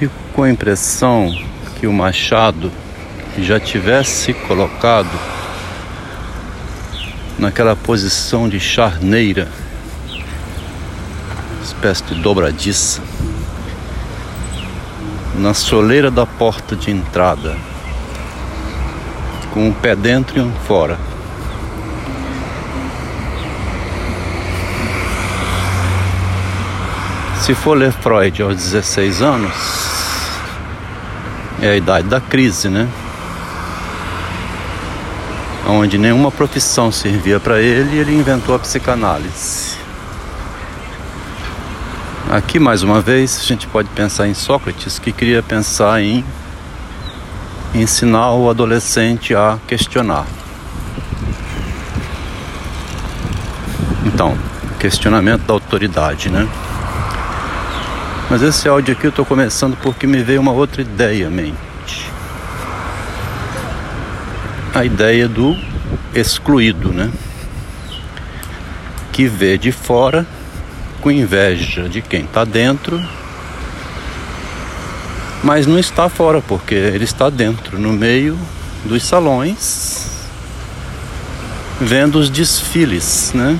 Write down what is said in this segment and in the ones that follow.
Fico com a impressão que o Machado já tivesse colocado naquela posição de charneira, espécie de dobradiça, na soleira da porta de entrada, com um pé dentro e um fora. Se for ler Freud aos 16 anos, é a idade da crise, né? Onde nenhuma profissão servia para ele, ele inventou a psicanálise. Aqui, mais uma vez, a gente pode pensar em Sócrates, que queria pensar em ensinar o adolescente a questionar. Então, questionamento da autoridade, né? Mas esse áudio aqui eu estou começando porque me veio uma outra ideia à mente. A ideia do excluído, né? Que vê de fora com inveja de quem está dentro, mas não está fora, porque ele está dentro, no meio dos salões, vendo os desfiles, né?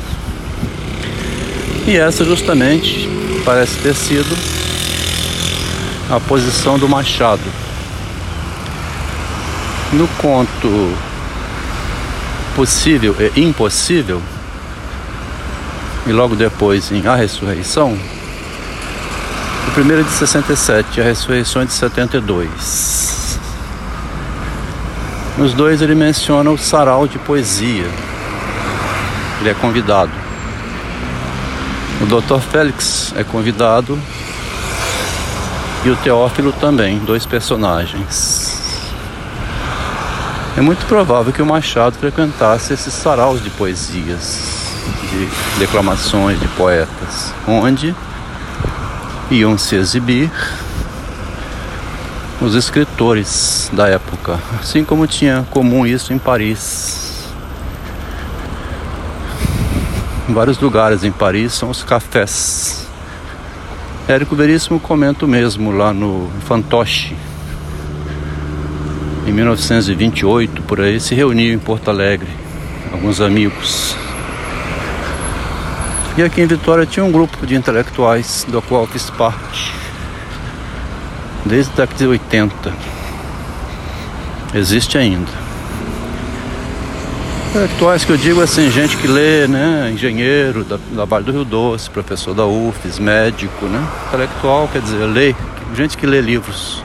E essa justamente parece ter sido a posição do machado. No conto possível e impossível, e logo depois em A Ressurreição, o primeiro é de 67, a ressurreição é de 72. Nos dois ele menciona o sarau de poesia. Ele é convidado. Dr. Félix é convidado e o Teófilo também, dois personagens. É muito provável que o Machado frequentasse esses saraus de poesias, de declamações de poetas, onde iam se exibir os escritores da época, assim como tinha comum isso em Paris. Em vários lugares em Paris são os cafés Érico Veríssimo comenta o mesmo lá no Fantoche. Em 1928, por aí, se reuniu em Porto Alegre, alguns amigos. E aqui em Vitória tinha um grupo de intelectuais do qual fiz parte. Desde a década de 80. Existe ainda. Intelectuais que eu digo assim, gente que lê, né? Engenheiro da, da Vale do Rio Doce, professor da UFES, médico, né? Intelectual quer dizer, lê, gente que lê livros.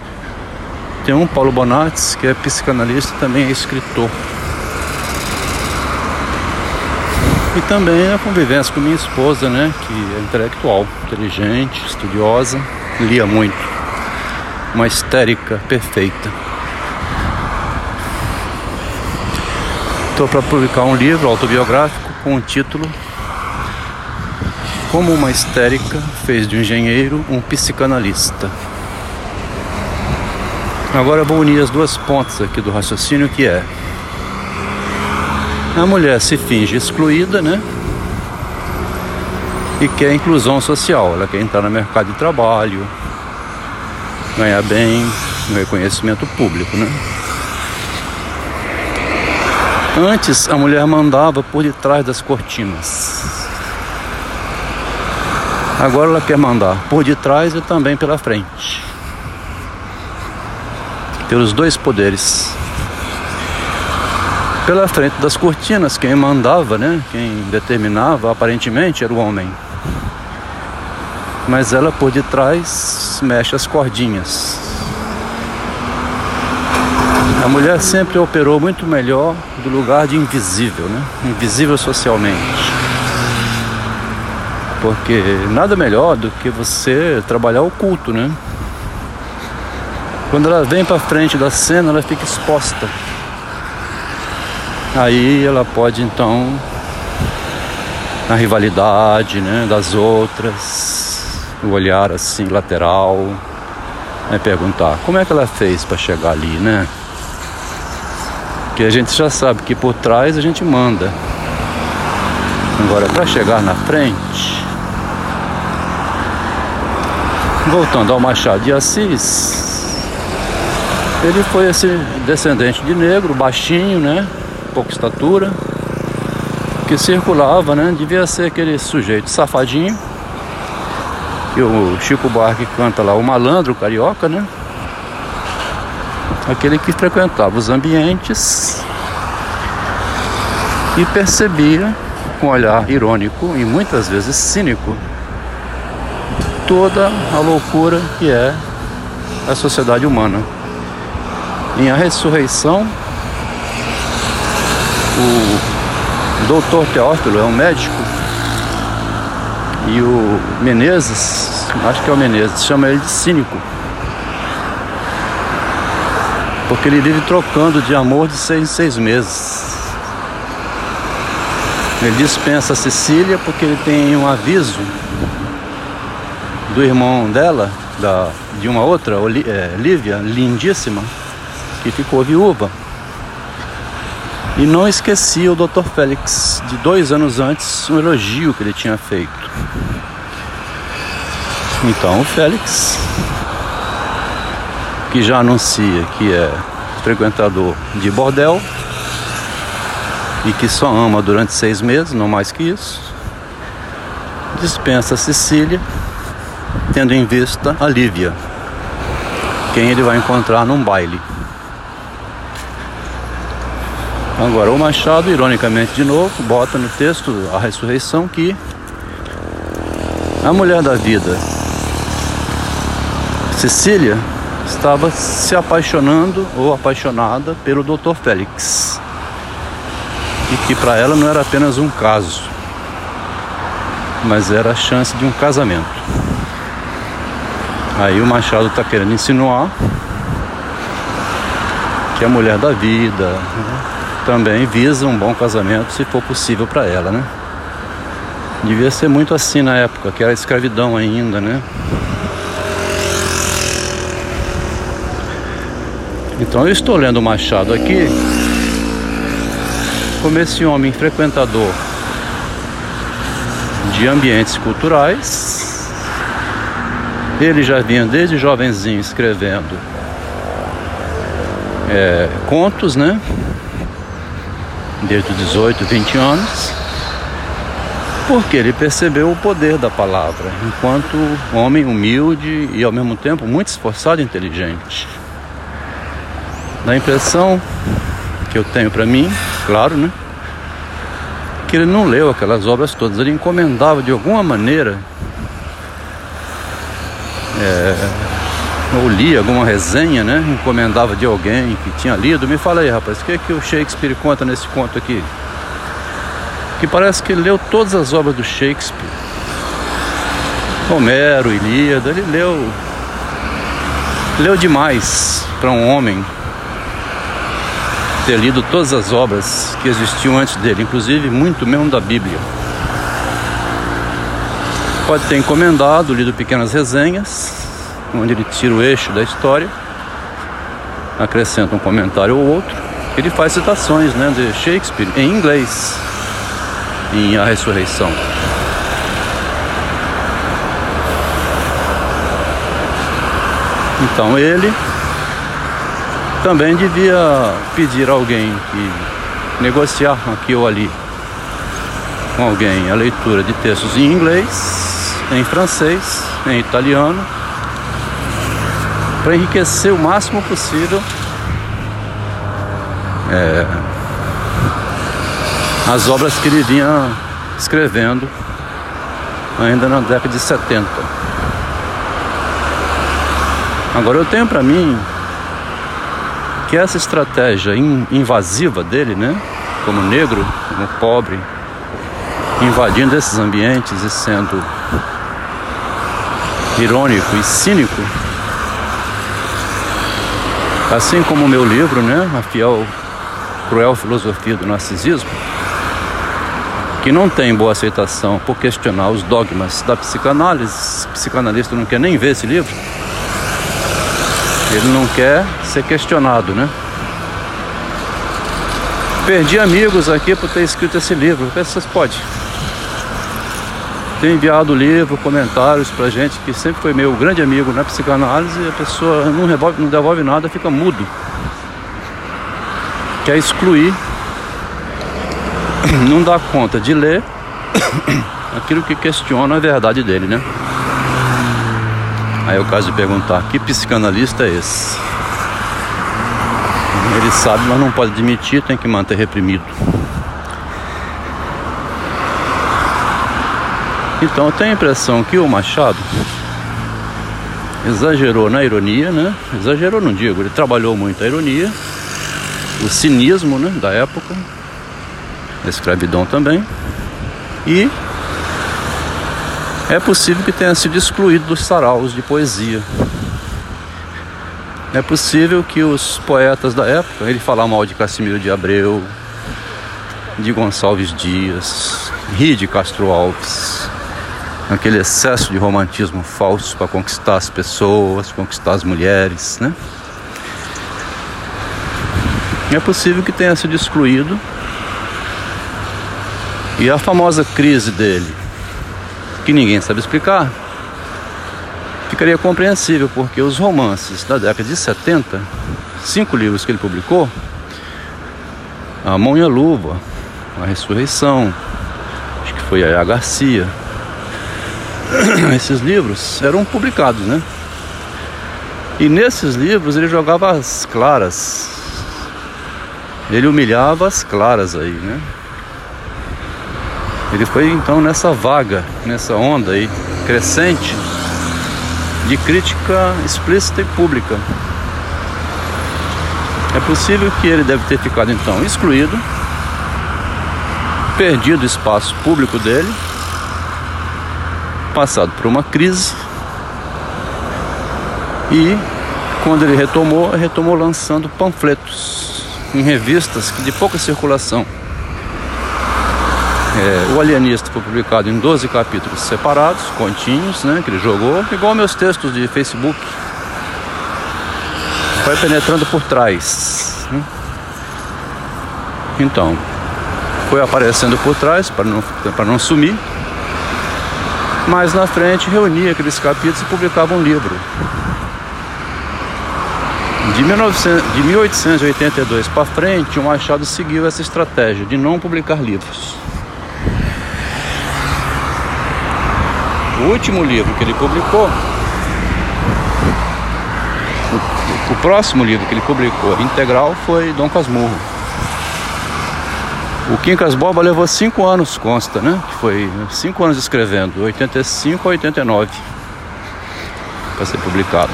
Tem um, Paulo Bonates, que é psicanalista e também é escritor. E também a convivência com minha esposa, né? Que é intelectual, inteligente, estudiosa, lia muito. Uma histérica perfeita. Estou para publicar um livro autobiográfico com o título Como uma histérica fez de um engenheiro um psicanalista. Agora vou unir as duas pontas aqui do raciocínio que é a mulher se finge excluída, né? E quer inclusão social, ela quer entrar no mercado de trabalho, ganhar bem, no reconhecimento público, né? Antes a mulher mandava por detrás das cortinas. Agora ela quer mandar por detrás e também pela frente. Pelos dois poderes. Pela frente das cortinas, quem mandava, né? Quem determinava aparentemente era o homem. Mas ela por detrás mexe as cordinhas. A mulher sempre operou muito melhor do lugar de invisível, né? Invisível socialmente. Porque nada melhor do que você trabalhar oculto, né? Quando ela vem para frente da cena, ela fica exposta. Aí ela pode então na rivalidade, né, das outras, o olhar assim lateral, né, perguntar como é que ela fez para chegar ali, né? Porque a gente já sabe que por trás a gente manda. Agora, para chegar na frente, Voltando ao Machado de Assis, ele foi esse descendente de negro, baixinho, né? Pouca estatura, que circulava, né? Devia ser aquele sujeito safadinho. E o Chico Buarque canta lá, o malandro carioca, né? Aquele que frequentava os ambientes e percebia com um olhar irônico e muitas vezes cínico toda a loucura que é a sociedade humana. Em A Ressurreição, o doutor Teófilo é um médico e o Menezes, acho que é o Menezes, chama ele de cínico. Porque ele vive trocando de amor de seis em seis meses. Ele dispensa a Cecília porque ele tem um aviso do irmão dela, da, de uma outra, é, Lívia, lindíssima, que ficou viúva. E não esquecia o Dr. Félix, de dois anos antes, um elogio que ele tinha feito. Então o Félix, que já anuncia que é frequentador de bordel e que só ama durante seis meses, não mais que isso, dispensa Cecília tendo em vista a Lívia, quem ele vai encontrar num baile. Agora, o Machado, ironicamente de novo, bota no texto a ressurreição que a mulher da vida, Cecília, estava se apaixonando ou apaixonada pelo Dr. Félix. E que para ela não era apenas um caso, mas era a chance de um casamento. Aí o Machado está querendo insinuar que a mulher da vida né, também visa um bom casamento se for possível para ela, né? Devia ser muito assim na época, que era escravidão ainda, né? Então eu estou lendo Machado aqui como esse homem frequentador de ambientes culturais ele já vinha desde jovenzinho escrevendo é, contos, né? Desde os 18, 20 anos. Porque ele percebeu o poder da palavra, enquanto homem humilde e ao mesmo tempo muito esforçado e inteligente. Dá a impressão que eu tenho para mim, claro, né? Que ele não leu aquelas obras todas, ele encomendava de alguma maneira é, ou li alguma resenha, né? Encomendava de alguém que tinha lido. Me fala aí, rapaz, o que, é que o Shakespeare conta nesse conto aqui? Que parece que ele leu todas as obras do Shakespeare. Homero, Ilíada, ele leu. Leu demais para um homem ter lido todas as obras que existiam antes dele, inclusive muito mesmo da Bíblia. Pode ter encomendado, lido pequenas resenhas, onde ele tira o eixo da história, acrescenta um comentário ou outro. Ele faz citações né, de Shakespeare em inglês, em A Ressurreição. Então ele também devia pedir alguém que negociar aqui ou ali com alguém a leitura de textos em inglês em francês, em italiano, para enriquecer o máximo possível é, as obras que ele vinha escrevendo ainda na década de 70. Agora eu tenho para mim que essa estratégia invasiva dele, né, como negro, como pobre, invadindo esses ambientes e sendo irônico e cínico, assim como o meu livro, né, a fiel, cruel filosofia do narcisismo, que não tem boa aceitação por questionar os dogmas da psicanálise, psicanalista não quer nem ver esse livro, ele não quer ser questionado, né? Perdi amigos aqui por ter escrito esse livro, vocês podem. tem enviado livro, comentários pra gente, que sempre foi meu grande amigo na psicanálise, a pessoa não, revolve, não devolve nada, fica mudo. Quer excluir, não dá conta de ler aquilo que questiona a verdade dele, né? Aí é o caso de perguntar, que psicanalista é esse? Ele sabe, mas não pode admitir, tem que manter reprimido. Então eu tenho a impressão que o Machado exagerou na ironia, né? Exagerou, não digo, ele trabalhou muito a ironia, o cinismo né, da época, a escravidão também, e é possível que tenha sido excluído dos saraus de poesia. É possível que os poetas da época, ele falar mal de Cassimiro de Abreu, de Gonçalves Dias, ri de Castro Alves, aquele excesso de romantismo falso para conquistar as pessoas, conquistar as mulheres, né? É possível que tenha sido excluído. E a famosa crise dele, que ninguém sabe explicar, ficaria compreensível, porque os romances da década de 70, cinco livros que ele publicou, A Mão e a Luva, A Ressurreição, acho que foi a Garcia, esses livros eram publicados, né? E nesses livros ele jogava as claras. Ele humilhava as claras aí, né? Ele foi então nessa vaga, nessa onda aí crescente de crítica explícita e pública. É possível que ele deve ter ficado então excluído, perdido o espaço público dele passado por uma crise e quando ele retomou, retomou lançando panfletos em revistas de pouca circulação. É, o Alienista foi publicado em 12 capítulos separados, continhos, né, que ele jogou, igual meus textos de Facebook. Vai penetrando por trás. Né? Então, foi aparecendo por trás para não, não sumir mas na frente reunia aqueles capítulos e publicava um livro. De, 1900, de 1882 para frente, o Machado seguiu essa estratégia de não publicar livros. O último livro que ele publicou, o, o próximo livro que ele publicou integral foi Dom Casmurro. O Quincas Boba levou cinco anos, consta, né? Foi cinco anos escrevendo, 85 a 89, para ser publicado.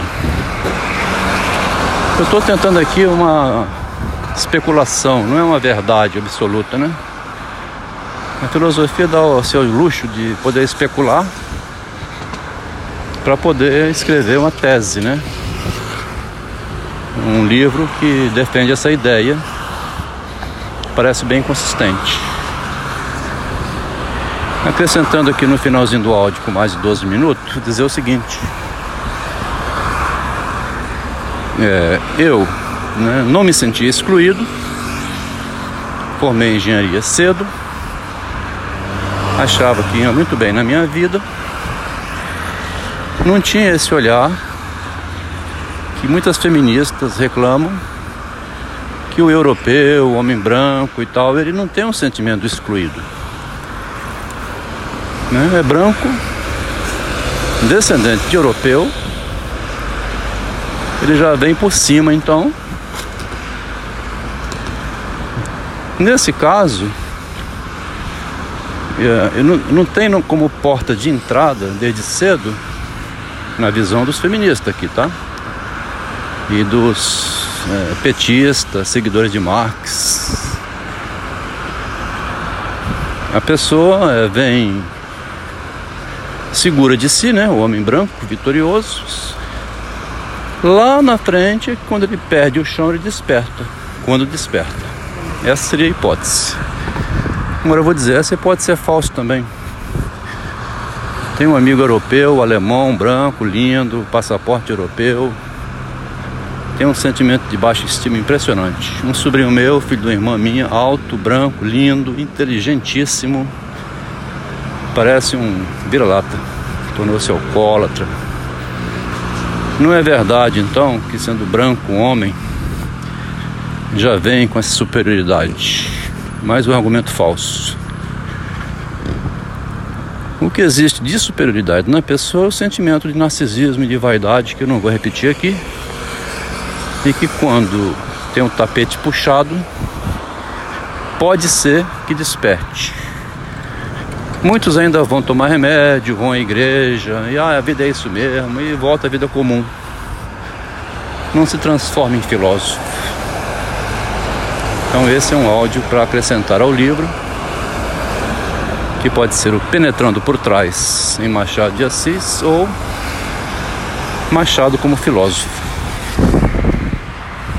Eu estou tentando aqui uma especulação, não é uma verdade absoluta, né? A filosofia dá o seu luxo de poder especular para poder escrever uma tese, né? Um livro que defende essa ideia. Parece bem consistente. Acrescentando aqui no finalzinho do áudio, com mais de 12 minutos, dizer o seguinte: é, eu né, não me senti excluído, formei engenharia cedo, achava que ia muito bem na minha vida, não tinha esse olhar que muitas feministas reclamam que o europeu, o homem branco e tal, ele não tem um sentimento excluído. Né? É branco, descendente de europeu, ele já vem por cima então. Nesse caso, é, não, não tenho como porta de entrada desde cedo na visão dos feministas aqui, tá? E dos é, petistas, seguidores de Marx. A pessoa é, vem segura de si, né? O homem branco, vitorioso. Lá na frente, quando ele perde o chão, ele desperta. Quando desperta. Essa seria a hipótese. Agora eu vou dizer, essa pode ser falso também. Tem um amigo europeu, alemão, branco, lindo, passaporte europeu, tem um sentimento de baixa estima impressionante. Um sobrinho meu, filho de uma irmã minha, alto, branco, lindo, inteligentíssimo. Parece um vira-lata, tornou-se alcoólatra. Não é verdade, então, que sendo branco homem já vem com essa superioridade. Mais um argumento falso. Que existe de superioridade na pessoa é o sentimento de narcisismo e de vaidade, que eu não vou repetir aqui, e que quando tem um tapete puxado, pode ser que desperte. Muitos ainda vão tomar remédio, vão à igreja, e ah, a vida é isso mesmo, e volta à vida comum. Não se transforma em filósofo. Então esse é um áudio para acrescentar ao livro que pode ser o Penetrando por Trás em Machado de Assis ou Machado como filósofo.